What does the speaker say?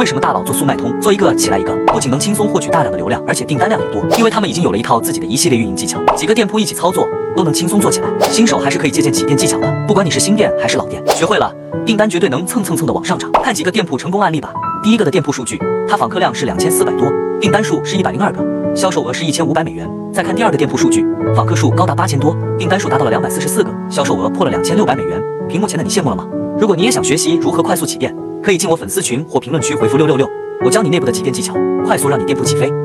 为什么大佬做速卖通，做一个起来一个，不仅能轻松获取大量的流量，而且订单量也多，因为他们已经有了一套自己的一系列运营技巧，几个店铺一起操作都能轻松做起来。新手还是可以借鉴起店技巧的，不管你是新店还是老店，学会了订单绝对能蹭蹭蹭的往上涨。看几个店铺成功案例吧。第一个的店铺数据，它访客量是两千四百多，订单数是一百零二个，销售额是一千五百美元。再看第二个店铺数据，访客数高达八千多，订单数达到了两百四十四个，销售额破了两千六百美元。屏幕前的你羡慕了吗？如果你也想学习如何快速起店，可以进我粉丝群或评论区回复六六六，我教你内部的几店技巧，快速让你店铺起飞。